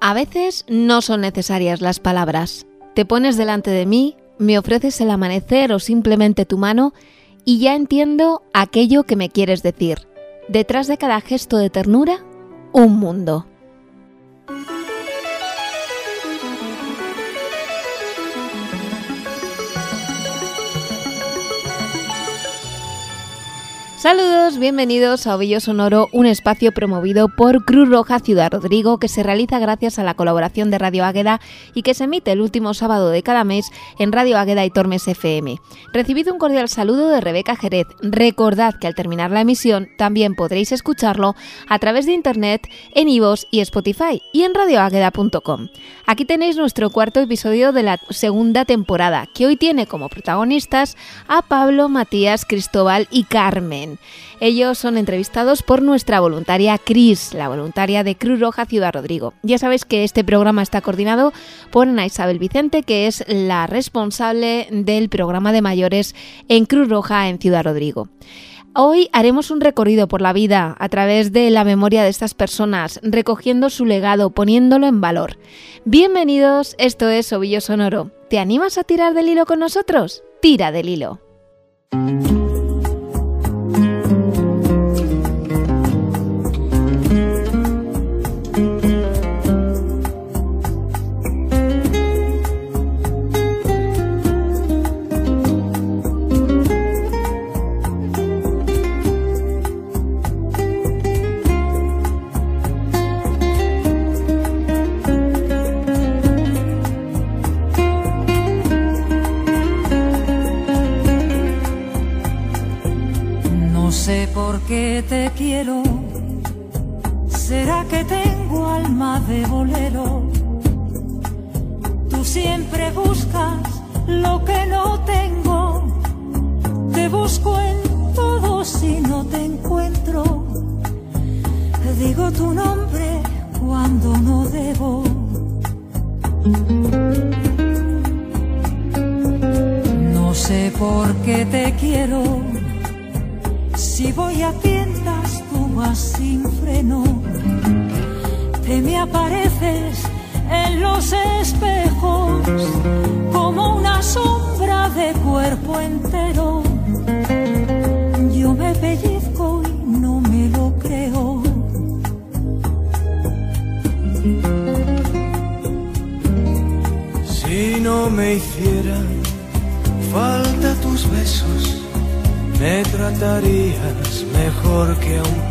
A veces no son necesarias las palabras. Te pones delante de mí, me ofreces el amanecer o simplemente tu mano y ya entiendo aquello que me quieres decir. Detrás de cada gesto de ternura, un mundo. Saludos, bienvenidos a Ovillo Sonoro, un espacio promovido por Cruz Roja Ciudad Rodrigo que se realiza gracias a la colaboración de Radio Águeda y que se emite el último sábado de cada mes en Radio Águeda y Tormes FM. Recibido un cordial saludo de Rebeca Jerez. Recordad que al terminar la emisión también podréis escucharlo a través de internet en iVoox y Spotify y en radioagueda.com. Aquí tenéis nuestro cuarto episodio de la segunda temporada, que hoy tiene como protagonistas a Pablo, Matías, Cristóbal y Carmen. Ellos son entrevistados por nuestra voluntaria Cris, la voluntaria de Cruz Roja Ciudad Rodrigo. Ya sabéis que este programa está coordinado por Ana Isabel Vicente, que es la responsable del programa de mayores en Cruz Roja en Ciudad Rodrigo. Hoy haremos un recorrido por la vida a través de la memoria de estas personas, recogiendo su legado, poniéndolo en valor. Bienvenidos, esto es Ovillo Sonoro. ¿Te animas a tirar del hilo con nosotros? Tira del hilo. De bolero? Tú siempre buscas lo que no tengo. Te busco en todo si no te encuentro. Digo tu nombre cuando no debo. No sé por qué te quiero si voy a tiendas, tú vas sin freno. Te me apareces en los espejos como una sombra de cuerpo entero. Yo me pellizco y no me lo creo. Si no me hicieran falta tus besos me tratarías mejor que a un.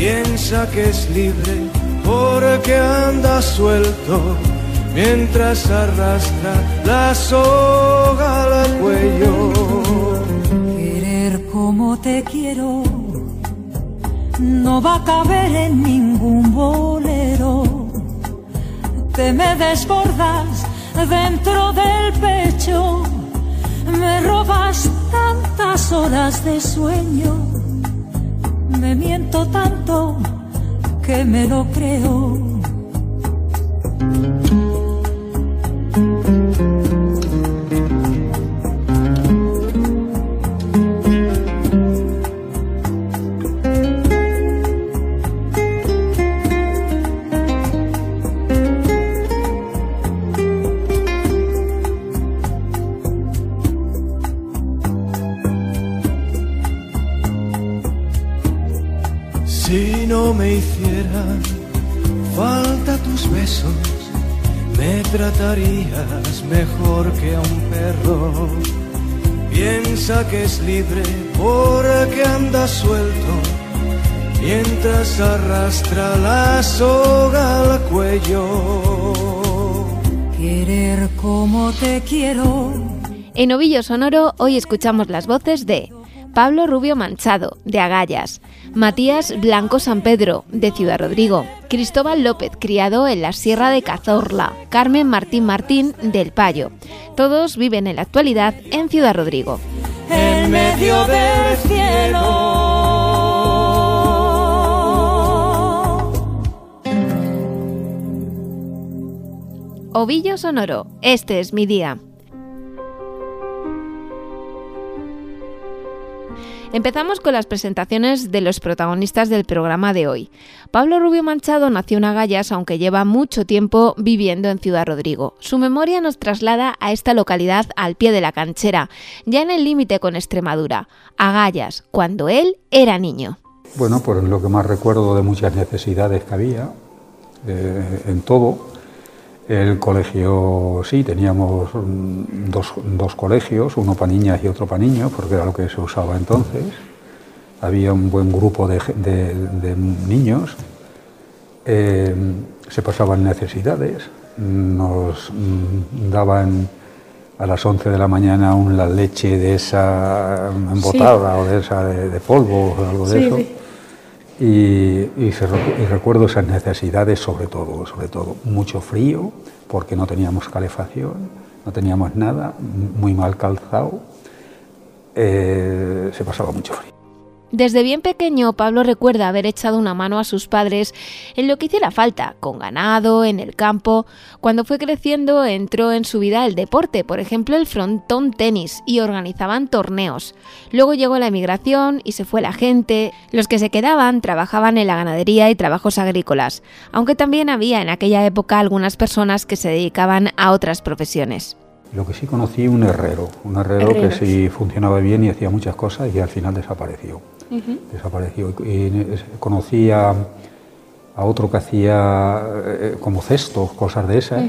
Piensa que es libre porque anda suelto mientras arrastra la soga al cuello. Querer como te quiero no va a caber en ningún bolero. Te me desbordas dentro del pecho me robas tantas horas de sueño, me miento tanto que me lo creo. Mejor que a un perro. Piensa que es libre porque anda suelto mientras arrastra la soga al cuello. Querer como te quiero. En Ovillo Sonoro hoy escuchamos las voces de Pablo Rubio Manchado, de Agallas, Matías Blanco San Pedro, de Ciudad Rodrigo, Cristóbal López, criado en la Sierra de Cazorla, Carmen Martín Martín, del Payo. Todos viven en la actualidad en Ciudad Rodrigo. En medio del cielo. Ovillo Sonoro, este es mi día. Empezamos con las presentaciones de los protagonistas del programa de hoy. Pablo Rubio Manchado nació en Agallas, aunque lleva mucho tiempo viviendo en Ciudad Rodrigo. Su memoria nos traslada a esta localidad al pie de la canchera, ya en el límite con Extremadura, Agallas, cuando él era niño. Bueno, pues lo que más recuerdo de muchas necesidades que había eh, en todo. El colegio, sí, teníamos dos, dos, colegios, uno para niñas y otro para niños, porque era lo que se usaba entonces. Había un buen grupo de, de, niños, eh, se pasaban necesidades, nos daban a las 11 de la mañana una leche de esa embotada o de esa de, polvo o algo de eso. Y, recuerdo esas necesidades sobre todo, sobre todo mucho frío, porque no teníamos calefacción, no teníamos nada, muy mal calzado, eh, se pasaba mucho frío. Desde bien pequeño, Pablo recuerda haber echado una mano a sus padres en lo que hiciera falta, con ganado, en el campo. Cuando fue creciendo, entró en su vida el deporte, por ejemplo el frontón tenis, y organizaban torneos. Luego llegó la emigración y se fue la gente. Los que se quedaban trabajaban en la ganadería y trabajos agrícolas, aunque también había en aquella época algunas personas que se dedicaban a otras profesiones. Lo que sí conocí un herrero, un herrero que sí funcionaba bien y hacía muchas cosas y al final desapareció desapareció. Y conocí a, otro que hacía eh, como cestos, cosas de esas.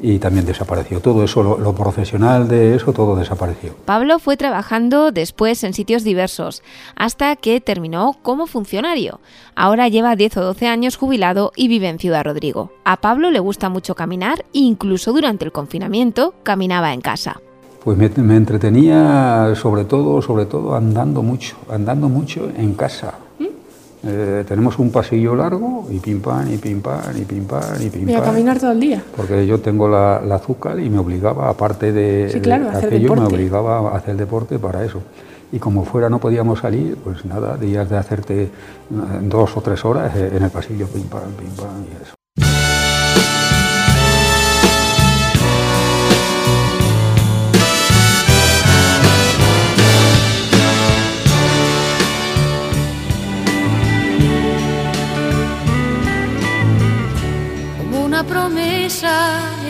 Y también desapareció. Todo eso, lo, profesional de eso, todo desapareció. Pablo fue trabajando después en sitios diversos, hasta que terminó como funcionario. Ahora lleva 10 o 12 años jubilado y vive en Ciudad Rodrigo. A Pablo le gusta mucho caminar incluso durante el confinamiento caminaba en casa. Pues me, entretenía sobre todo, sobre todo andando mucho, andando mucho en casa. ¿Mm? Eh, tenemos un pasillo largo y pim pam, y pim pam, y pim pam, y pim pam. ¿Y a caminar todo el día? Porque yo tengo la, azúcar y me obligaba, aparte de, sí, claro, aquello, me obligaba a hacer deporte para eso. Y como fuera no podíamos salir, pues nada, días de hacerte eh, dos o tres horas eh, en el pasillo, pim pam, pim pam y eso.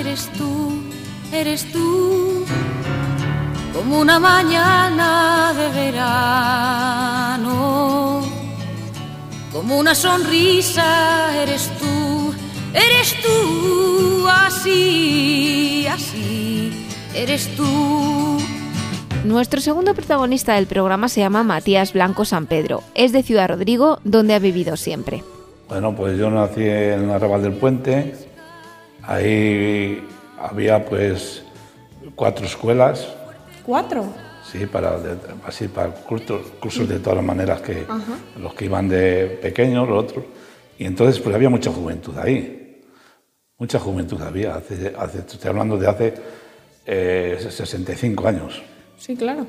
Eres tú, eres tú, como una mañana de verano, como una sonrisa eres tú, eres tú, así, así, eres tú. Nuestro segundo protagonista del programa se llama Matías Blanco San Pedro. Es de Ciudad Rodrigo, donde ha vivido siempre. Bueno, pues yo nací en la Arrabal del Puente, Ahí había pues cuatro escuelas. ¿Cuatro? Sí, para, así, para cursos, cursos de todas las maneras que los que iban de pequeños, los otros. Y entonces pues había mucha juventud ahí. Mucha juventud había. Hace, hace estoy hablando de hace 65 eh, años. Sí, claro.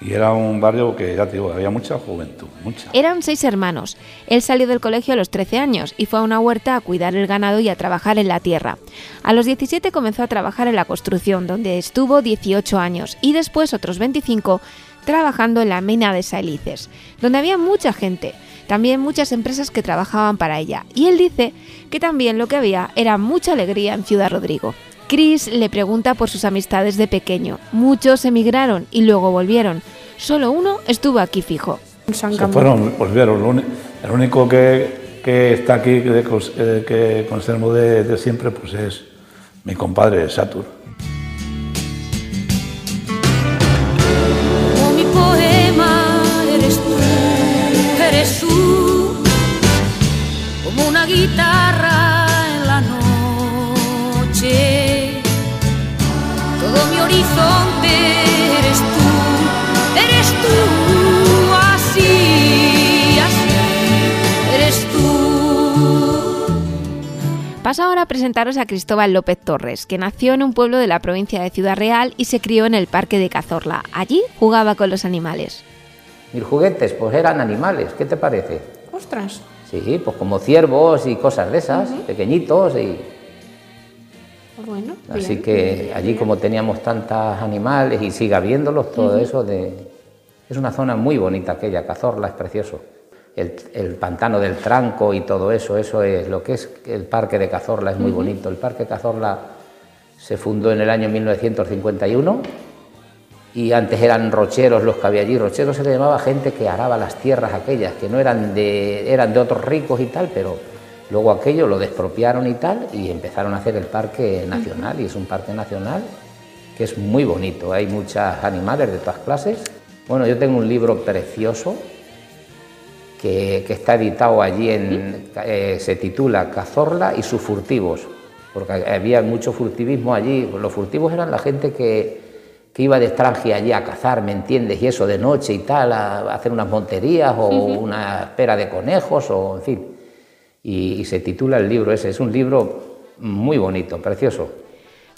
Y era un barrio que, ya te digo, había mucha juventud, mucha. Eran seis hermanos. Él salió del colegio a los 13 años y fue a una huerta a cuidar el ganado y a trabajar en la tierra. A los 17 comenzó a trabajar en la construcción, donde estuvo 18 años, y después otros 25 trabajando en la mina de Salices, donde había mucha gente, también muchas empresas que trabajaban para ella. Y él dice que también lo que había era mucha alegría en Ciudad Rodrigo. Chris le pregunta por sus amistades de pequeño. Muchos emigraron y luego volvieron. Solo uno estuvo aquí fijo. Se fueron, volvieron. El único que, que está aquí, que, eh, que conservo de, de, siempre, pues es mi compadre Satur. mi poema eres tú, eres tú, como una guitarra Paso ahora a presentaros a Cristóbal López Torres, que nació en un pueblo de la provincia de Ciudad Real y se crió en el Parque de Cazorla. Allí jugaba con los animales. Mis juguetes, pues eran animales, ¿qué te parece? Ostras. Sí, pues como ciervos y cosas de esas, pequeñitos y Así que allí como teníamos tantos animales y sigue habiéndolos, todo eso de, Es una zona muy bonita aquella, Cazorla es precioso. El, el, pantano del Tranco y todo eso, eso es lo que es el parque de Cazorla, es muy bonito. El parque Cazorla se fundó en el año 1951 y antes eran rocheros los que había allí. Rocheros se le llamaba gente que araba las tierras aquellas, que no eran de, eran de otros ricos y tal, pero luego aquello lo despropiaron y tal y empezaron a hacer el parque nacional y es un parque nacional que es muy bonito. Hay muchos animales de todas clases. Bueno, yo tengo un libro precioso que, que está editado allí, en, eh, se titula Cazorla y sus furtivos, porque había mucho furtivismo allí. Los furtivos eran la gente que, que iba de extranjera allí a cazar, ¿me entiendes? Y eso de noche y tal, a hacer unas monterías o una espera de conejos o en fin. Y, y se titula el libro ese. Es un libro muy bonito, precioso.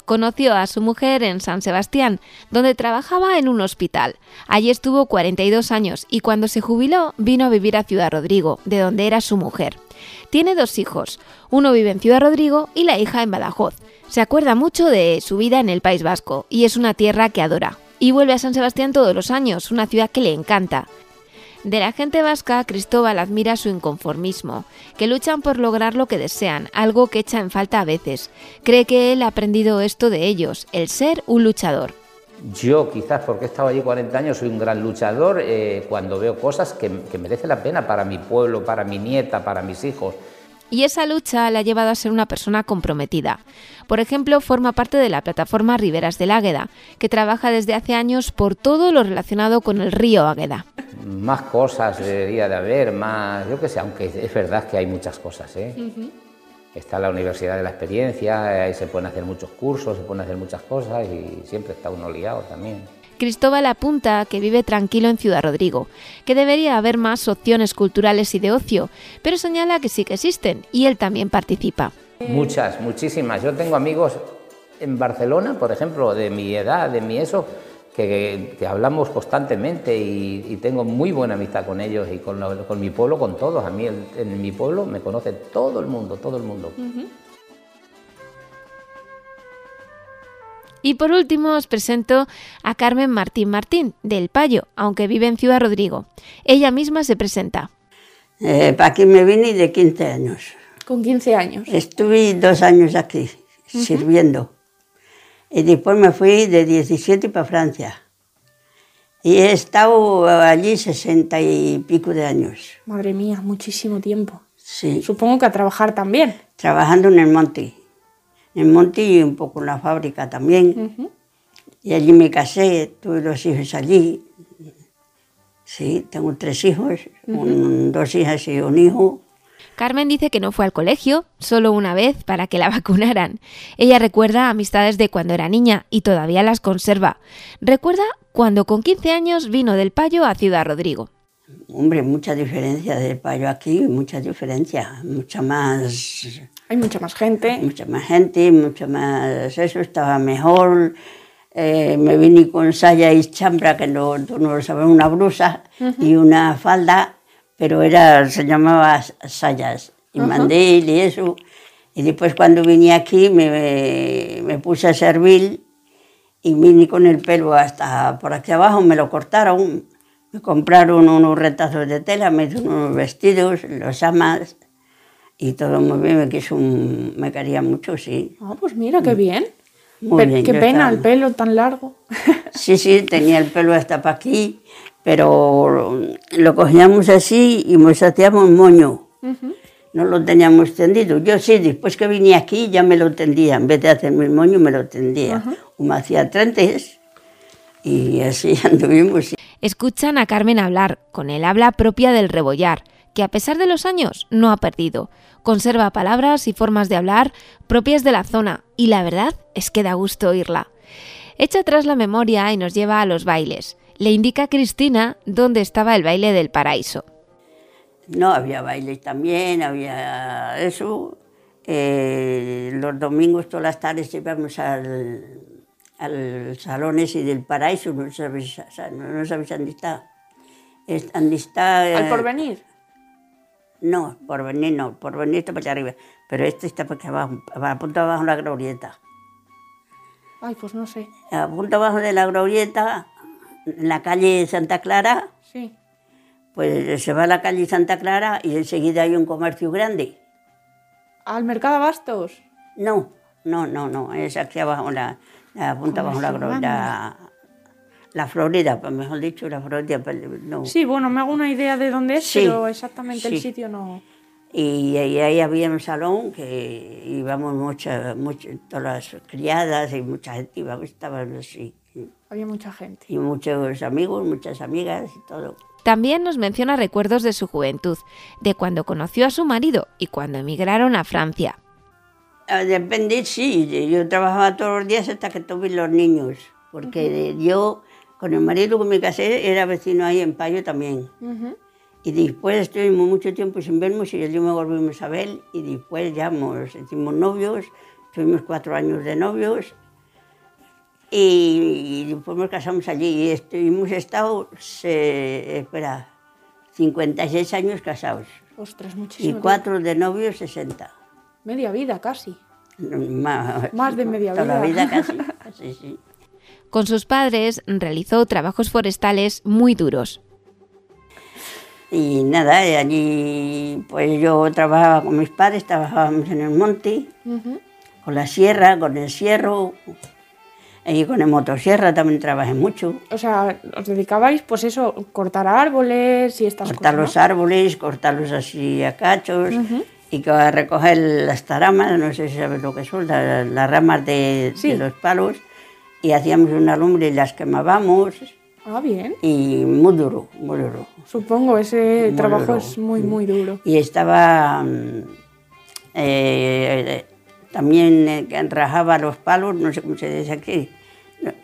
Conoció a su mujer en San Sebastián, donde trabajaba en un hospital. Allí estuvo 42 años y cuando se jubiló vino a vivir a Ciudad Rodrigo, de donde era su mujer. Tiene dos hijos, uno vive en Ciudad Rodrigo y la hija en Badajoz. Se acuerda mucho de su vida en el País Vasco y es una tierra que adora. Y vuelve a San Sebastián todos los años, una ciudad que le encanta. De la gente vasca, Cristóbal admira su inconformismo, que luchan por lograr lo que desean, algo que echa en falta a veces. Cree que él ha aprendido esto de ellos, el ser un luchador. Yo quizás porque he estado allí 40 años soy un gran luchador eh, cuando veo cosas que, que merece la pena para mi pueblo, para mi nieta, para mis hijos. Y esa lucha le ha llevado a ser una persona comprometida. Por ejemplo, forma parte de la plataforma Riberas del Águeda, que trabaja desde hace años por todo lo relacionado con el río Águeda. Más cosas debería de haber, más, yo qué sé, aunque es verdad que hay muchas cosas. ¿eh? Uh -huh. Está la Universidad de la Experiencia, ahí se pueden hacer muchos cursos, se pueden hacer muchas cosas y siempre está uno liado también. Cristóbal apunta que vive tranquilo en Ciudad Rodrigo, que debería haber más opciones culturales y de ocio, pero señala que sí que existen y él también participa. Muchas, muchísimas. Yo tengo amigos en Barcelona, por ejemplo, de mi edad, de mi eso, que, que hablamos constantemente y, y, tengo muy buena amistad con ellos y con, lo, con mi pueblo, con todos. A mí en, en, mi pueblo me conoce todo el mundo, todo el mundo. Uh -huh. Y por último os presento a Carmen Martín Martín, del Payo, aunque vive en Ciudad Rodrigo. Ella misma se presenta. Eh, aquí me vine de 15 años. Con 15 años. Estuve dos años aquí, uh -huh. sirviendo. Y después me fui de 17 para Francia. Y he estado allí 60 y pico de años. Madre mía, muchísimo tiempo. Sí. Supongo que a trabajar también. Trabajando en el monte. En monte y un poco en la fábrica también. Uh -huh. Y allí me casé, tuve los hijos allí. Sí, tengo tres hijos, uh -huh. un, dos hijas y un hijo. Carmen dice que no fue al colegio, solo una vez para que la vacunaran. Ella recuerda amistades de cuando era niña y todavía las conserva. Recuerda cuando con 15 años vino del Payo a Ciudad Rodrigo. Hombre, mucha diferencia del Payo aquí, mucha diferencia, mucha más... Hay mucha más gente. Mucha más gente, mucha más... Eso estaba mejor. Eh, me vine con saya y chambra, que no, no lo sabes, una blusa uh -huh. y una falda pero era, se llamaba sayas, y uh -huh. mandil y eso. Y después cuando vine aquí me, me, puse a servir y vine con el pelo hasta por aquí abajo, me lo cortaron, me compraron unos retazos de tela, me dieron unos vestidos, los amas y todo muy bien, me quiso, un, me quería mucho, sí. Ah, pues mira, qué bien. Muy bien qué pena estaba... el pelo tan largo. Sí, sí, tenía el pelo hasta para aquí pero lo cogíamos así y nos hacíamos moño. Uh -huh. No lo teníamos tendido. Yo sí, después que vine aquí ya me lo tendía. En vez de hacerme el moño, me lo tendía. Uh -huh. O me hacía trentes y así anduvimos. Escuchan a Carmen hablar, con el habla propia del rebollar, que a pesar de los años no ha perdido. Conserva palabras y formas de hablar propias de la zona y la verdad es que da gusto oírla. Echa atrás la memoria y nos lleva a los bailes le indica a Cristina dónde estaba el baile del paraíso. No, había bailes también, había eso. Eh, los domingos, todas las tardes íbamos al, al salón ese del paraíso, no sabéis, no sabéis dónde está. ¿Dónde está? Eh, ¿Al porvenir? No, porvenir no, porvenir está para allá arriba, pero este está para acá abajo, a punto abajo de la glorieta. Ay, pues no sé. A punto abajo de la glorieta en la calle Santa Clara, Sí. pues se va a la calle Santa Clara y enseguida hay un comercio grande. ¿Al mercado Abastos? No, no, no, no, es aquí abajo, la, la punta abajo, la, la, la Florida, pues mejor dicho, la Florida, pues, no. Sí, bueno, me hago una idea de dónde es, Sí, pero exactamente el sí. sitio no. Y, ahí ahí había un salón que íbamos muchas, muchas, todas las criadas y mucha gente iba, estaban así. Había mucha gente. Y muchos amigos, muchas amigas y todo. También nos menciona recuerdos de su juventud, de cuando conoció a su marido y cuando emigraron a Francia. Ah, Depende, sí, yo trabajaba todos los días hasta que tuve los niños, porque yo con el marido que me casé era vecino ahí en Payo también. Ujú. Y después estuvimos mucho tiempo sin vernos y yo me volvimos a ver y después ya nos hicimos novios, tuvimos cuatro años de novios y, después nos casamos allí y estu- hemos estado, se- espera, 56 años casados Ostras, y muchísimo. cuatro de novios 60. Media vida casi. Más, Más de media toda la vida. vida casi, sí, sí. Con sus padres realizó trabajos forestales muy duros. Y nada, allí pues yo trabajaba con mis padres, trabajábamos en el monte, Ujú. con la sierra, con el cierro, y con el motosierra también trabajé mucho. O sea, os dedicabais, pues eso, cortar árboles y estas Cortar cosas. los árboles, cortarlos así a cachos, y que a recoger las taramas, no sé si sabes lo que son, la- las, ramas de, Sí. de los palos, y hacíamos una lumbre y las quemábamos. Ah, bien. y muy duro, muy duro. Supongo, ese Muy trabajo duro. es muy, muy duro. Y estaba mm, eh, también eh, rajaba los palos, no sé cómo se dice aquí,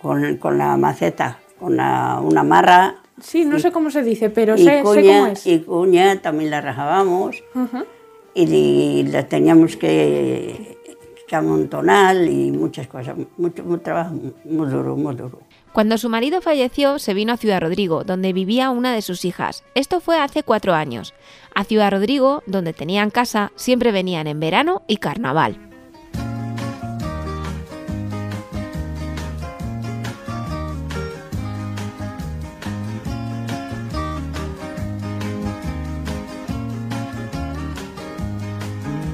con, con la maceta, con la- una marra. Sí, no sé cómo se dice, pero y, sé, sé cómo cuña, es. y cuña también la rajábamos Ujú. y, y la teníamos que, que amontonar y muchas cosas, mucho, mucho trabajo muy duro, muy duro. Cuando su marido falleció, se vino a Ciudad Rodrigo, donde vivía una de sus hijas. Esto fue hace cuatro años. A Ciudad Rodrigo, donde tenían casa, siempre venían en verano y carnaval.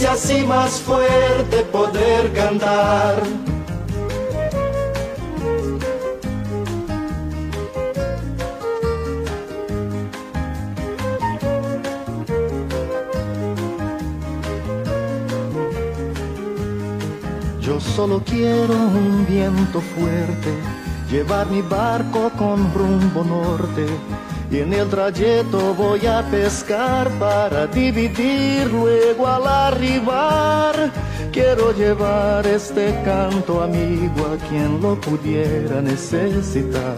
y así más fuerte poder cantar. Yo solo quiero un viento fuerte, llevar mi barco con rumbo norte. Y en el trayecto voy a pescar para dividir luego al arribar. Quiero llevar este canto amigo a quien lo pudiera necesitar.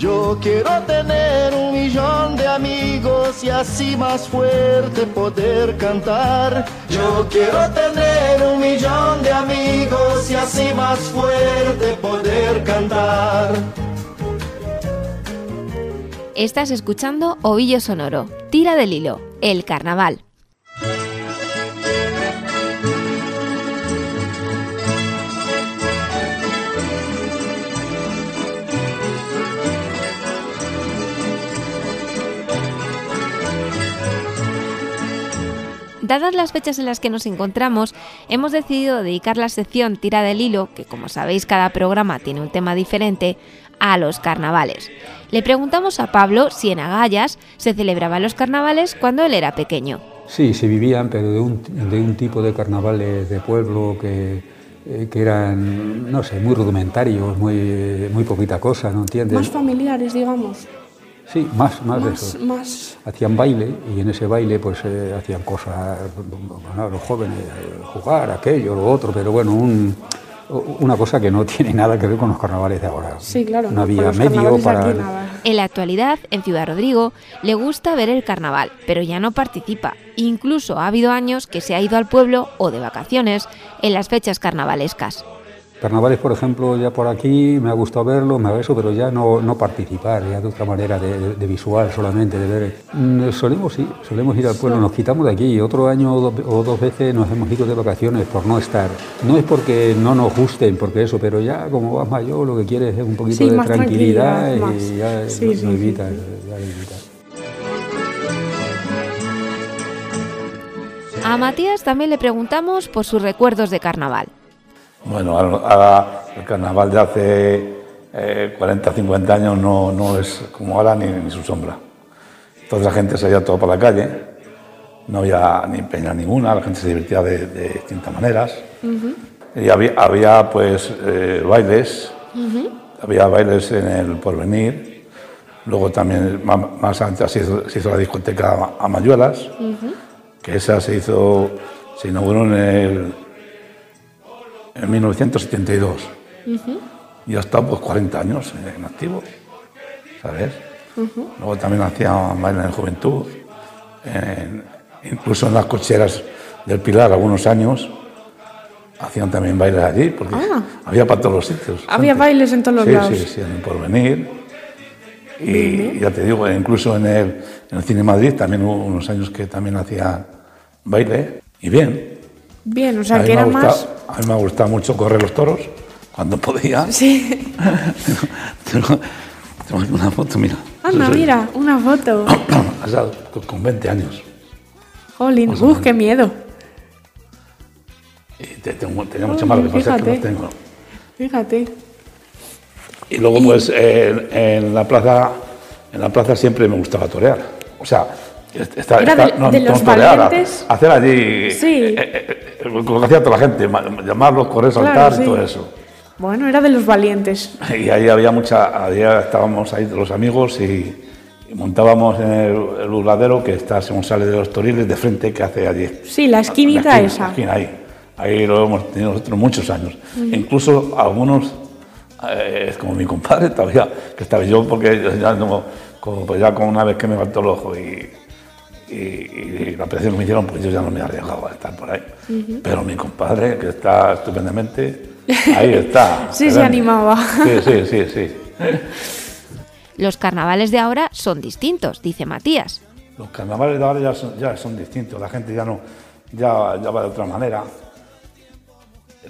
Yo quiero tener un millón de amigos y así más fuerte poder cantar. Yo quiero tener un millón de amigos y así más fuerte poder cantar. Estás escuchando Ovillo Sonoro, Tira del Hilo, el carnaval. Dadas las fechas en las que nos encontramos, hemos decidido dedicar la sección Tira del Hilo, que como sabéis cada programa tiene un tema diferente, a los carnavales. Le preguntamos a Pablo si en Agallas se celebraban los carnavales cuando él era pequeño. Sí, se vivían, pero de un, de un tipo de carnavales de pueblo que, eh, que eran, no sé, muy rudimentarios, muy, muy poquita cosa, ¿no entiendes? Más familiares, digamos. Sí, más, más, de Más, eso. más. Hacían baile y en ese baile pues eh, hacían cosas, bueno, los jóvenes, eh, jugar, aquello, lo otro, pero bueno, un, una cosa que no tiene nada que ver con los carnavales de ahora. Sí, claro. No había medio para... aquí nada. En la actualidad, en Ciudad Rodrigo, le gusta ver el carnaval, pero ya no participa. Incluso ha habido años que se ha ido al pueblo o de vacaciones en las fechas carnavalescas. Carnavales, por ejemplo, ya por aquí me ha gustado verlo, me ha eso, pero ya no, no participar, ya de otra manera, de, de- de visual solamente, de ver. Mm, Solemos, sí, solemos ir al pueblo, nos quitamos de aquí. Otro año o do- o dos veces nos hemos ido de vacaciones por no estar. No es porque no nos gusten, porque eso, pero ya como vas mayor, lo que quieres es un poquito Sí, de tranquilidad tranquilidad, y más. ya Sí, lo, sí, lo sí, evitas, sí. ya lo evitas. A Matías también le preguntamos por sus recuerdos de carnaval. Bueno, ahora, el carnaval de hace eh, 40, 50 años no, no es como ahora ni, ni su sombra. Toda la gente salía todo por la calle, no había ni peña ninguna, la gente se divertía de, de distintas maneras. Y había, había pues eh, bailes, había bailes en el porvenir, luego también más, antes se hizo, se hizo la discoteca Amayuelas, que esa se hizo, se inauguró en el en 1972. Y ha estado pues 40 años en activo, ¿sabes? Luego también hacía baile en juventud, en- incluso en las cocheras del Pilar algunos años hacían también bailes allí, porque había para todos los sitios. Había antes. bailes en todos los sí, lados. Sí, sí, en el porvenir. Y ya te digo, incluso en el, en el Cine Madrid también hubo unos años que también hacían baile. Y bien, Bien, o sea, que era más... a mí me ha gustado mucho correr los toros cuando podía. Sí. tengo, una foto, mira. Anda, mira, una foto. o sea, con- con 20 años. Jolín, uf, qué miedo. Y te- tengo- tenía mucho más, lo que pasa es que no tengo. Fíjate. Y luego, pues, en, en la plaza, en la plaza siempre me gustaba torear. O sea, Era de- no, de los valientes. hacer allí Sí. eh, eh, eh, lo que hacía toda la gente, ma- llamarlos, correr, Claro, saltar sí. y todo eso. Bueno, era de los valientes. Y ahí había mucha, ahí estábamos ahí los amigos y, y montábamos en el, el burladero que está según sale de los toriles de frente que hace allí. Sí, la esquinita La esquina, esa. la esquina, ahí. Ahí lo hemos tenido nosotros muchos años. Incluso algunos, eh, como mi compadre todavía, que estaba yo, porque ya, no, como, pues ya con una vez que me faltó el ojo y, y, y la operación que me hicieron, pues yo ya no me he arriesgado a estar por ahí. Pero mi compadre, que está estupendamente, ahí está. Sí, se animaba. Sí, sí, sí, sí. Los carnavales de ahora son distintos, dice Matías. Los carnavales de ahora ya son, ya son distintos, la gente ya no, ya, ya va de otra manera.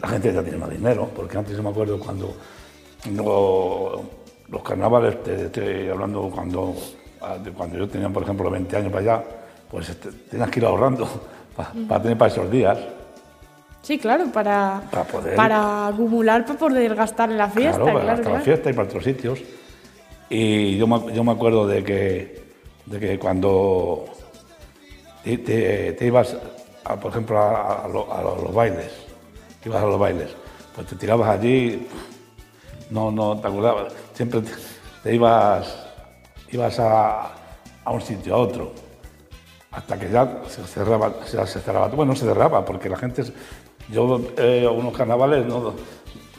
La gente ya tiene más dinero, porque antes yo me acuerdo cuando no- los carnavales, te estoy hablando cuando, de cuando yo tenía, por ejemplo, 20 años para allá, pues tenías que ir ahorrando pa- para tener para esos días. Sí, claro, para, Para poder- para acumular, para poder gastar en la fiesta. claro, Claro, para hasta la claro. fiesta y para otros sitios. Y yo me, yo me acuerdo de que, de que cuando te, te- te ibas, a, por ejemplo, a, a lo- a los bailes, ibas a los bailes, pues te tirabas allí, no, no te acordabas, siempre te, te ibas, ibas a, a un sitio, a otro, hasta que ya se cerraba, se, se cerraba, bueno, no se cerraba, porque la gente, yo eh, unos carnavales no,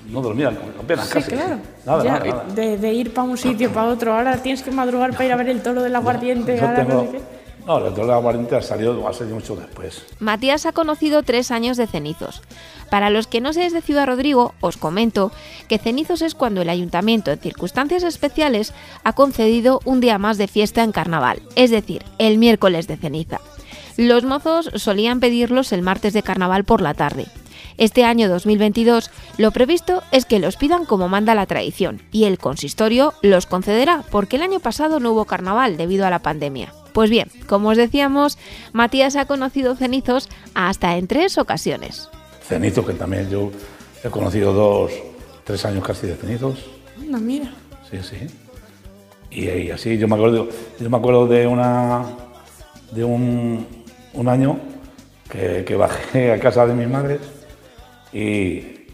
no dormían apenas Sí, casi. claro. Nada, Ya, nada, nada. De, de ir para un sitio, para otro. Ahora tienes que madrugar para ir a ver el toro del aguardiente. Yo no sé. No, toro de la salido mucho después. Matías ha conocido tres años de cenizos. Para los que no seáis de Ciudad Rodrigo, os comento que cenizos es cuando el ayuntamiento, en circunstancias especiales, ha concedido un día más de fiesta en carnaval, es decir, el miércoles de ceniza. Los mozos solían pedirlos el martes de carnaval por la tarde. Este año 2022 lo previsto es que los pidan como manda la tradición y el consistorio los concederá porque el año pasado no hubo carnaval debido a la pandemia. Pues bien, como os decíamos, Matías ha conocido cenizos hasta en tres ocasiones. Cenizos, que también yo he conocido dos, tres años casi de cenizos. Anda, mira. Sí, sí. Y, y así, yo me acuerdo, yo me acuerdo de una de un, un año que, que bajé a casa de mis madres y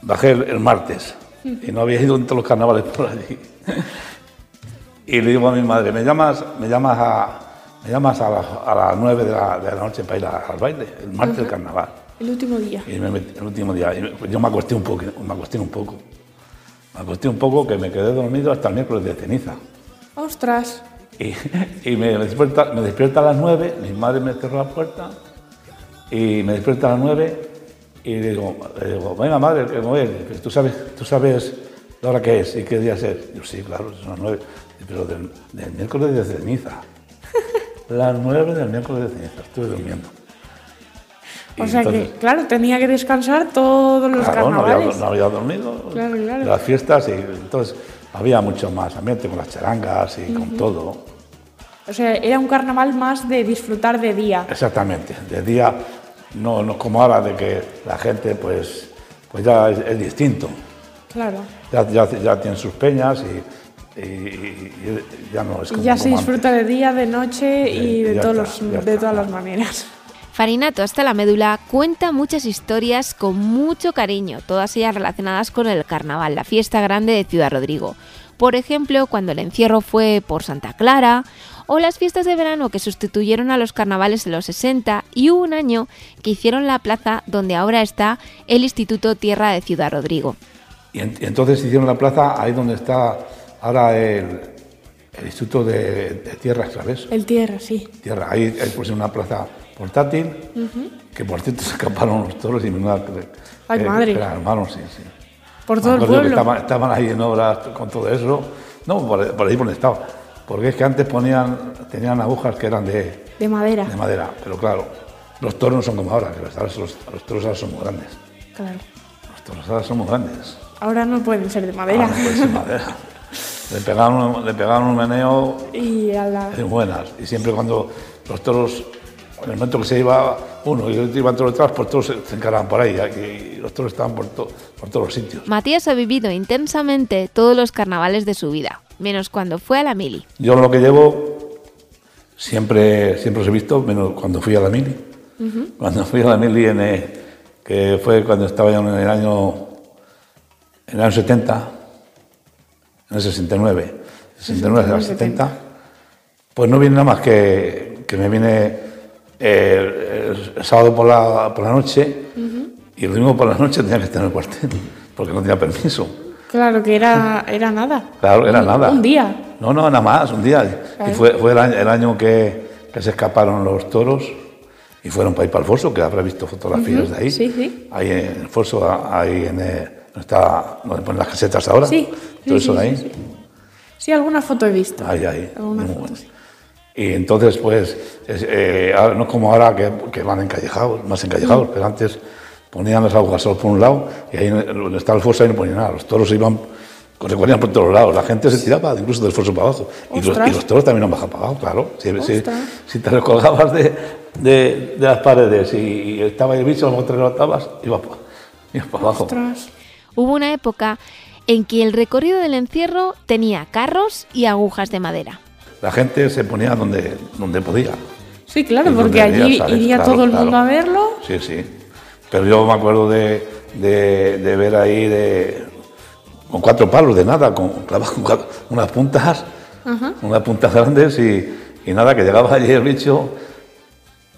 bajé el, el martes y no había ido en todos los carnavales por allí. Y le digo a mi madre, ¿me llamas, me llamas, a, me llamas a, las, a las 9 de la, de la noche para ir al baile, el martes del carnaval? El último día. Y me metí- el último día. y me- yo me acosté un poco, me acosté un poco. Me acosté un poco que me quedé dormido hasta el miércoles de ceniza. Ostras. Y, y me, despierta, me despierta a las nueve, mi madre me cerró la puerta y me despierta a las nueve y le digo, le digo, venga madre, que me voy, tú sabes, tú sabes la hora que es y qué día es. Yo sí, claro, son las nueve, pero del, del miércoles de ceniza. Las nueve del miércoles de ceniza, estuve durmiendo. Y O sea entonces- que, claro, tenía que descansar todos los Claro, no había, carnavales. no había dormido. Claro, Las fiestas y entonces había mucho más ambiente con las charangas y con todo. O sea, era un carnaval más de disfrutar de día. Exactamente. De día no, no como ahora de que la gente pues, pues ya es, es distinto. Claro. Ya, ya, ya tienen sus peñas y, y- ya no es como, ya se antes. disfruta de día, de noche y de, ya todos está, los- ya de está. todas las maneras. Farinato hasta la médula cuenta muchas historias con mucho cariño, todas ellas relacionadas con el carnaval, la fiesta grande de Ciudad Rodrigo. Por ejemplo, cuando el encierro fue por Santa Clara, o las fiestas de verano que sustituyeron a los carnavales de los 60 y hubo un año que hicieron la plaza donde ahora está el Instituto Tierra de Ciudad Rodrigo. Y, en- y entonces hicieron la plaza ahí donde está ahora el, el Instituto de, de Tierras, ¿sabes? El tierra, sí. Tierra. Ahí, ahí una plaza portátil, que por cierto se escaparon los toros y menuda... Ay, eh, madre. que hermanos, sí, sí. Por todo el pueblo. Estaban, estaban ahí en obras con todo eso. No, por, por ahí por donde estaba. Porque es que antes ponían, tenían agujas que eran de, De madera. de madera. Pero claro, los toros no son como ahora, que los, los, los toros ahora son muy grandes. Claro. Los toros ahora son muy grandes. Ahora no pueden ser de madera. Ahora no puede ser madera. Le pegaban, un- le pegaban un meneo y a la... de buenas. Y siempre cuando los toros, en el momento que se iba uno y el otro iban todos detrás, pues todos se, se encaraban por ahí. Y los toros estaban por, to- por todos los sitios. Matías ha vivido intensamente todos los carnavales de su vida, menos cuando fue a la mili. Yo lo que llevo siempre, siempre os he visto, menos cuando fui a la mili. Cuando fui a la mili, en, eh, que fue cuando estaba yo en el año, en el año 70, en el 69, 69 al 70, pues no viene nada más que, que me viene eh, el, el sábado por la, por la noche y el domingo por la noche tenía que estar en el cuartel, porque no tenía permiso. Claro, que era, era nada. Claro, era Un- nada. Un día. No, no, nada más, un día. Claro. Y fue, fue el año, el año que, que se escaparon los toros y fueron para ir para el Foso, que habrá visto fotografías de ahí. sí, sí. Ahí en el Foso, ahí en el, donde, está, donde ponen las casetas ahora. Sí, Todo eso de ahí. sí, alguna foto he visto. Ahí, ahí. Alguna foto, bueno. sí. Y entonces, pues, es, eh, no es como ahora que, que van encallejados, más encallejados, pero antes ponían las agujas solo por un lado y ahí donde estaba el foso ahí no ponían nada. Los toros iban, recorrían por todos lados. La gente se tiraba incluso del foso para abajo. Y los, y los toros también han bajado para abajo, claro. Si, si- si te recolgabas de, de- de las paredes y, estaba el bicho, luego te levantabas, iba para, iba para abajo. Ostras. Hubo una época en que el recorrido del encierro tenía carros y agujas de madera. La gente se ponía donde, donde podía. Sí, claro, Y porque allí iría Claro, todo el claro. mundo a verlo. Sí, sí. Pero yo me acuerdo de, de- de ver ahí de, con cuatro palos de nada, con, clavados con cuatro- unas puntas, unas puntas grandes y, y nada, que llegaba allí el bicho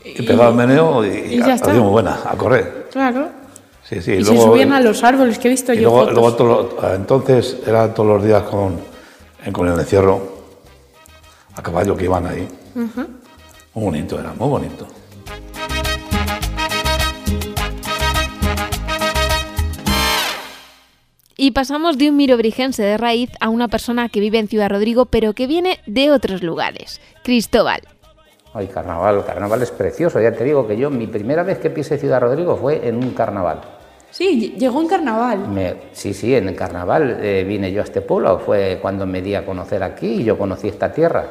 y, pegaba el meneo y, y ya está. hacía muy buena, a correr. Claro. Sí, sí. Y, se subían a los árboles, que he visto y yo luego, fotos. luego todo lo- entonces era todos los días con, en- con el encierro a caballo que iban ahí. Muy bonito era, muy bonito. Y pasamos de un mirobrigense de raíz a una persona que vive en Ciudad Rodrigo, pero que viene de otros lugares. Cristóbal. Ay, carnaval, carnaval es precioso. Ya te digo que yo, mi primera vez que pisé Ciudad Rodrigo fue en un carnaval. Sí, llegó en carnaval. Me- sí, sí, en el carnaval eh, vine yo a este pueblo, fue cuando me di a conocer aquí y yo conocí esta tierra.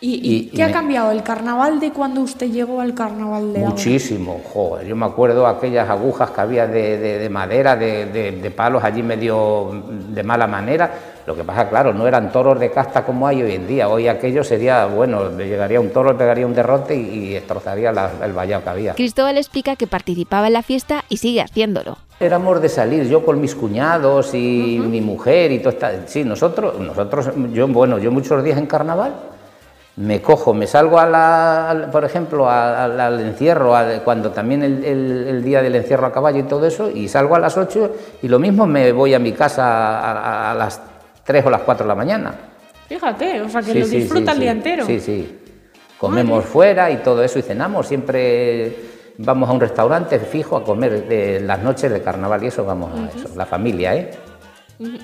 ¿Y, y Y- qué y ha me- cambiado el carnaval de cuando usted llegó al carnaval de? Muchísimo, joder. Yo me acuerdo aquellas agujas que había de, de- de madera, de, de- de palos allí medio de mala manera. Lo que pasa, claro, no eran toros de casta como hay hoy en día. Hoy aquello sería, bueno, le llegaría un toro, pegaría un derrote y, y destrozaría la- el vallado que había. Cristóbal explica que participaba en la fiesta y sigue haciéndolo. Éramos de salir, yo con mis cuñados y mi mujer y todo esta... Sí, nosotros, nosotros, yo, bueno, yo muchos días en carnaval me cojo, me salgo a la, al- por ejemplo, a- al, al encierro, a- cuando también el, el- el día del encierro a caballo y todo eso, y salgo a las 8 y lo mismo me voy a mi casa a las 3 o las 4 de la mañana. Fíjate, o sea que Sí, lo sí, disfruta sí, el día entero. Sí, sí. Comemos fuera y todo eso y cenamos. Siempre vamos a un restaurante fijo a comer de las noches de carnaval y eso vamos a eso. La familia, ¿eh?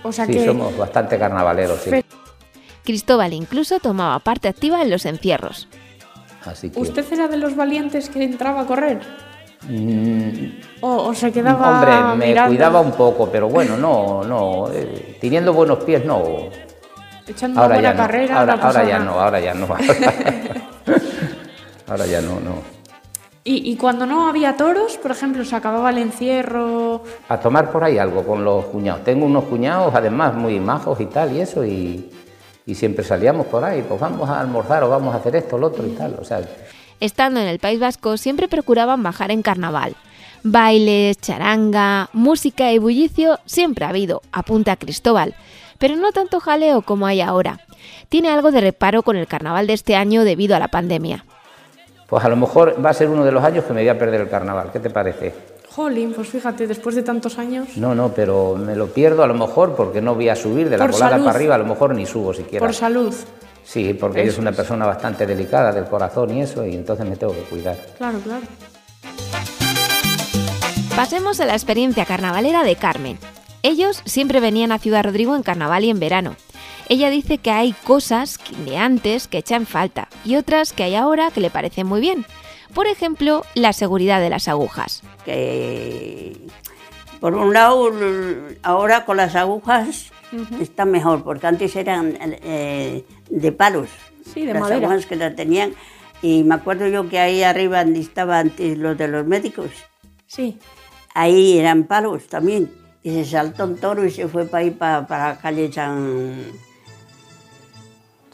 O sea Sí, que somos bastante carnavaleros, sí. Cristóbal incluso tomaba parte activa en los encierros. Así que... ¿usted era de los valientes que entraba a correr? Mm, ¿O, o se quedaba Hombre, me mirando, cuidaba un poco, pero bueno, no, no. eh, teniendo buenos pies, no. echando Ahora ya buena no. carrera? ahora, no pasaba ahora ya no, ahora ya no. ahora ya no, no. ¿Y, y cuando no había toros, por ejemplo, se acababa el encierro, A tomar por ahí algo con los cuñados. Tengo unos cuñados, además, muy majos y tal, y eso, y, y siempre salíamos por ahí, pues vamos a almorzar o vamos a hacer esto, lo otro y tal. O sea, Estando en el País Vasco siempre procuraban bajar en carnaval. Bailes, charanga, música y bullicio siempre ha habido, apunta Cristóbal, pero no tanto jaleo como hay ahora. Tiene algo de reparo con el carnaval de este año debido a la pandemia. pues a lo mejor va a ser uno de los años que me voy a perder el carnaval. ¿Qué te parece? jolín, pues fíjate, después de tantos años, No, no, pero me lo pierdo a lo mejor porque no voy a subir de la Por colada salud. para arriba, a lo mejor ni subo siquiera. por salud. Sí, porque yo soy una persona bastante delicada del corazón y eso, y entonces me tengo que cuidar. Claro, claro. Pasemos a la experiencia carnavalera de Carmen. Ellos siempre venían a Ciudad Rodrigo en carnaval y en verano. Ella dice que hay cosas de antes que echan falta y otras que hay ahora que le parecen muy bien. Por ejemplo, la seguridad de las agujas. que por un lado ahora con las agujas está mejor porque antes eran eh, de palos Sí, de las madera. que las tenían y me acuerdo yo que ahí arriba donde estaba antes los de los médicos Sí. ahí eran palos también y se saltó un toro y se fue para ahí para, para la calle San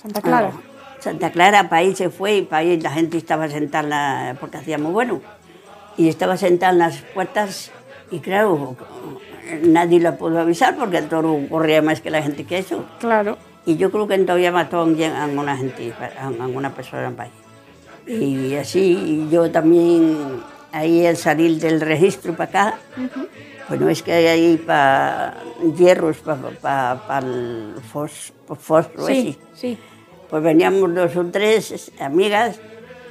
Santa Clara. Ah, Santa Clara, para ahí se fue y para ahí la gente estaba sentada, en la- porque hacía muy bueno, y estaba sentada en las puertas y claro, nadie la pudo avisar porque el toro corría más que la gente que eso. Claro. Y yo creo que todavía mató a alguna gente, a alguna persona para ahí. Y así yo también, ahí al salir del registro para acá, pues no es que hay ahí para hierros, para el fos- fósforo ese. Sí, sí. Pues veníamos dos o tres amigas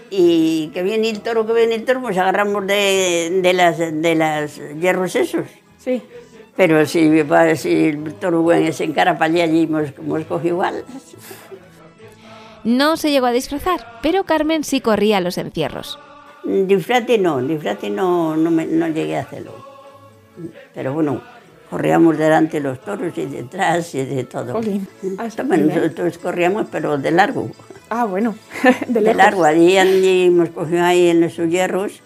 y que viene el toro, que viene el toro, pues agarramos de, de las de las hierros esos. Sí. Pero si, si el toro bueno se encara para allí, allí hemos, hemos cogido igual. No se llegó a disfrazar, pero Carmen sí corría los encierros. Disfrate no, disfrate no, no, me- no llegué a hacerlo. Pero bueno, corríamos delante de los toros y detrás y de todo. A Bueno, nivel. nosotros corríamos, pero de largo. Ah, bueno. de de largo. Allí, allí hemos cogido ahí en esos hierros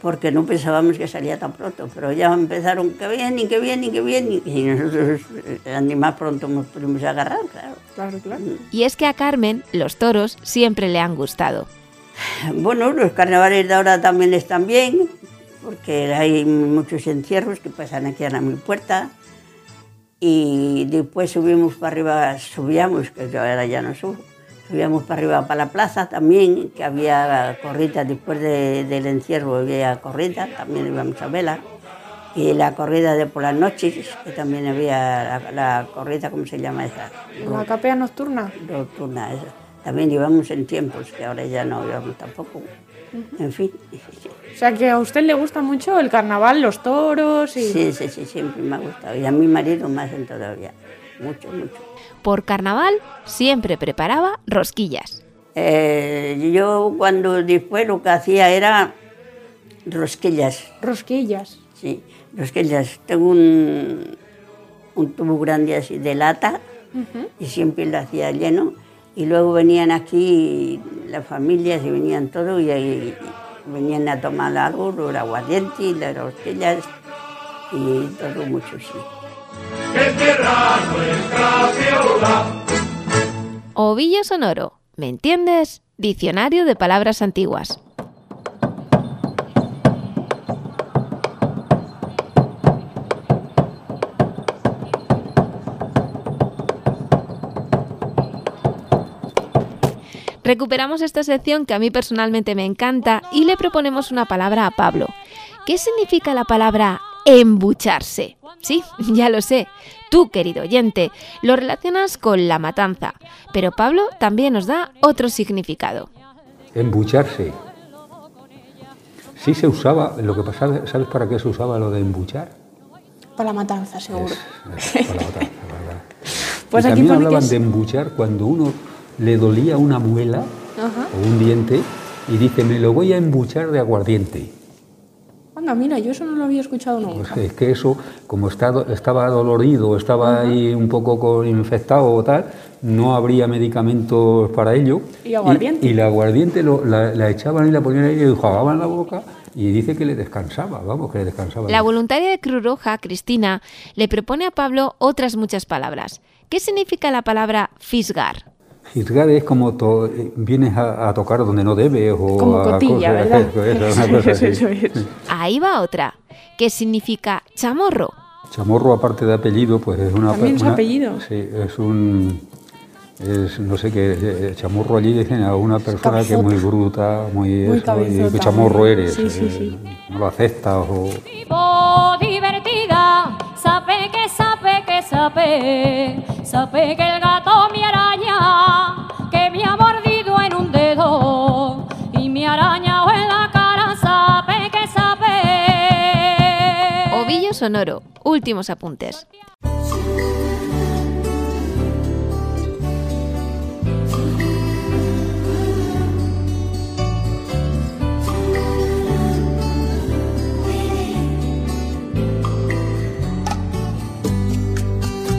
porque no pensábamos que salía tan pronto. Pero ya empezaron, que bien, y que bien, y que bien. Y nosotros, eh, ni más pronto nos pudimos agarrar, claro. Claro, claro. Y es que a Carmen los toros siempre le han gustado. Bueno, los carnavales de ahora también están bien, porque hay muchos encierros que pasan aquí a la mi puerta. Y después subimos para arriba, subíamos, que yo ahora ya no subo, subíamos para arriba para la plaza también, que había corridas después de- del encierro, había corrida, también íbamos a vela. Y la corrida de por las noches, que también había la, la corrida, ¿cómo se llama esa? La capea nocturna. nocturna esa. También íbamos en tiempos, que ahora ya no íbamos tampoco. En fin, O sea que a usted le gusta mucho el carnaval, los toros y... sí, sí, sí, siempre me ha gustado. Y a mi marido más en todavía. Mucho, mucho. Por carnaval siempre preparaba rosquillas. Eh, yo cuando después lo que hacía era rosquillas, Rosquillas. sí, rosquillas. Tengo un, un tubo grande así de lata y siempre lo hacía lleno. Y luego venían aquí las familias y venían todos y ahí venían a tomar algo, el aguardiente y las rosquillas y todo mucho, sí. Ovillo sonoro. ¿Me entiendes? Diccionario de palabras antiguas. Recuperamos esta sección que a mí personalmente me encanta y le proponemos una palabra a Pablo. ¿Qué significa la palabra embucharse? Sí, ya lo sé. Tú, querido oyente, lo relacionas con la matanza, pero Pablo también nos da otro significado. Embucharse. Sí se usaba, lo que pasa, ¿sabes para qué se usaba lo de embuchar? Para la matanza, seguro. Es, es para la matanza, ¿verdad? Pues y aquí también hablaban es- de embuchar cuando uno le dolía una muela Ajá. o un diente y dice, me lo voy a embuchar de aguardiente. Anda, mira, yo eso no lo había escuchado Pues nunca. que- es que eso, como está, estaba dolorido, estaba ahí un poco con- infectado o tal, no habría medicamentos para ello. Y aguardiente. Y, el aguardiente lo- la, la echaban y la ponían ahí y le enjuagaban la boca y dice que le descansaba, vamos, que le descansaba. La voluntaria de Cruz Roja, Cristina, le propone a Pablo otras muchas palabras. ¿Qué significa la palabra fisgar? Juzgar es como to- vienes a, a tocar donde no debes o Como a cotilla, cosas- ¿verdad? eso, eso, una cosa así. Eso es. Ahí va otra. ¿Qué significa chamorro? Chamorro, aparte de apellido, pues es una... También es una- apellido. Sí, es un... Es, no sé qué, eh, chamorro allí dicen a una persona que es muy bruta, muy, Muy eso, y cabezota, que chamorro muy- eres, sí, sí, eh, sí. no lo aceptas o... sabe, sabe que el gato me araña, que me ha mordido en un dedo y me ha arañado en la cara, sabe que sabe. Ovillo sonoro. Últimos apuntes.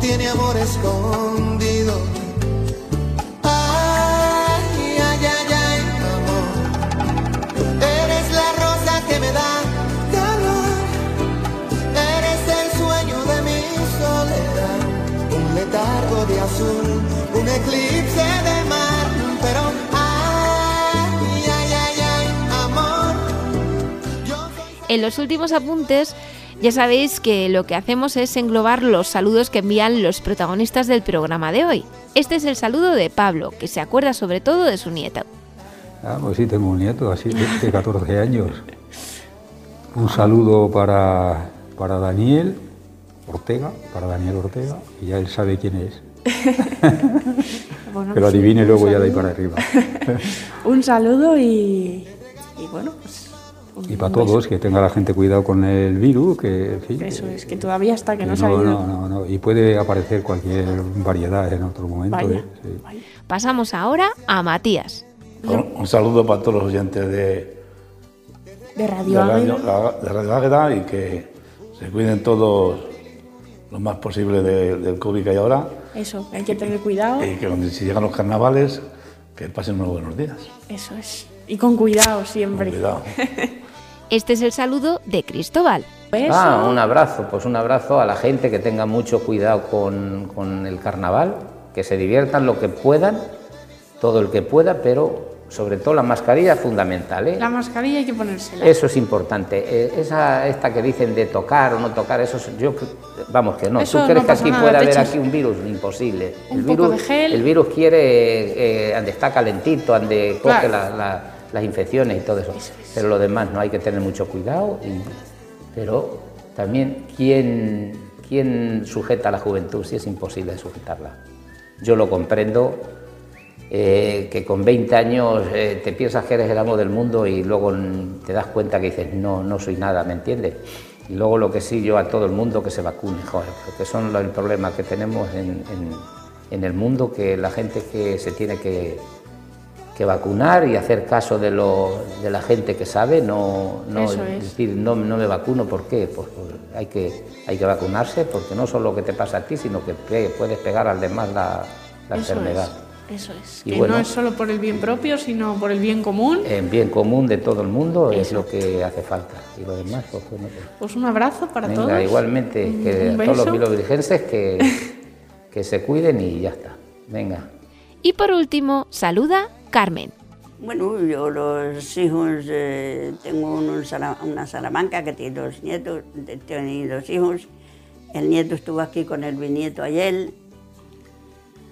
tiene amor escondido. Ay, ay, ay, ay, amor. Eres la rosa que me da calor. Eres el sueño de mi soledad. Un letargo de azul, un eclipse de mar. Pero, ay, ay, ay, amor. En los últimos apuntes ya sabéis que lo que hacemos es englobar los saludos que envían los protagonistas del programa de hoy. Este es el saludo de Pablo, que se acuerda sobre todo de su nieto. Ah, pues sí, tengo un nieto así de, de 14 años. Un saludo para, para Daniel Ortega, para Daniel Ortega, y ya él sabe quién es. Bueno, Que lo pues, adivine un luego ya de ahí saludo. para arriba. Un saludo y, y bueno, pues... un- Y para un beso. todos, que tenga la gente cuidado con el virus, que en fin, Eso es, que todavía está, que que no se ha ido. no, no, no, y puede aparecer cualquier variedad en otro momento. Vaya, ¿eh? Sí. vaya. Pasamos ahora a Matías. Un, un saludo para todos los oyentes de, De Radio Águila. de Radio Águeda y que se cuiden todos lo más posible de- del COVID que hay ahora Eso, hay que tener cuidado. y que cuando si llegan los carnavales que pasen unos buenos días. Eso es. Y con cuidado Con siempre. cuidado. Este es el saludo de Cristóbal. Ah, un abrazo, pues un abrazo a la gente que tenga mucho cuidado con, con el carnaval, que se diviertan lo que puedan, todo el que pueda, pero sobre todo la mascarilla es fundamental. ¿eh? La mascarilla hay que ponérsela. Eso es importante. Eh, esa, esta que dicen de tocar o no tocar, eso es- yo vamos que no. Eso ¿Tú crees no que aquí nada, puede haber echas aquí un virus? Imposible. un el poco virus, de gel. El virus quiere, eh, ande está calentito, ande coge Claro. la- la- las infecciones y todo eso. Pero lo demás no hay que tener mucho cuidado. y- pero también, ¿quién, ¿quién sujeta a la juventud si es imposible sujetarla? Yo lo comprendo, eh, que con 20 años eh, te piensas que eres el amo del mundo y luego te das cuenta que dices, no, no soy nada, ¿me entiendes? Y luego lo que sí yo a todo el mundo que se vacune, joder, porque son los- el problema que tenemos en, en- en el mundo, que la gente que se tiene que, que vacunar y hacer caso de, lo, de la gente que sabe, no, no es. decir no, no me vacuno, ¿por qué? Pues, pues hay, que, hay que vacunarse porque no solo que te pasa a ti, sino que puedes pegar al demás la, la Eso enfermedad. es. Eso es, Y que bueno. no es solo por el bien propio, sino por el bien común. En bien común de todo el mundo es lo que hace falta. Y lo demás, pues bueno, pues, Pues un abrazo para venga, todos. igualmente, que Un a todos los beso. bilobirigenses que, que se cuiden y ya está. Venga. Y por último, saluda Carmen. Bueno, yo los hijos, eh, tengo uno en Sala- una Salamanca que tiene dos nietos, tiene dos hijos. El nieto estuvo aquí con el bisnieto ayer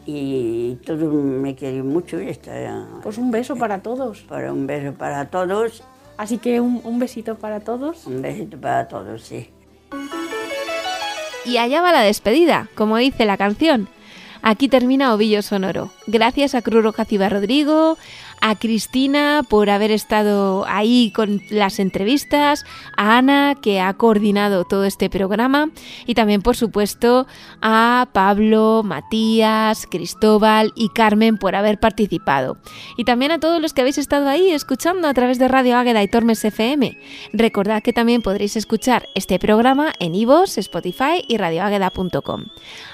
y todos me quieren mucho y está Pues un beso para todos. para un beso para todos, Así que un, un besito para todos. un besito para todos, sí. Y allá va la despedida, como dice la canción. Aquí termina Ovillo Sonoro. Gracias a Cruz Roja Rodrigo, a Cristina por haber estado ahí con las entrevistas, a Ana que ha coordinado todo este programa y también por supuesto a Pablo, Matías, Cristóbal y Carmen por haber participado. Y también a todos los que habéis estado ahí escuchando a través de Radio Águeda y Tormes FM. Recordad que también podréis escuchar este programa en iVoox, Spotify y radioágueda.com.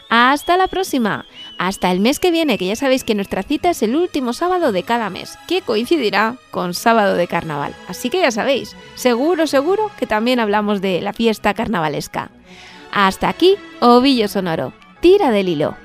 Hasta la próxima, hasta el mes que viene, que ya sabéis que nuestra cita es el último sábado de cada mes, que coincidirá con sábado de carnaval. Así que ya sabéis, seguro, seguro que también hablamos de la fiesta carnavalesca. Hasta aquí, Ovillo Sonoro. Tira del hilo.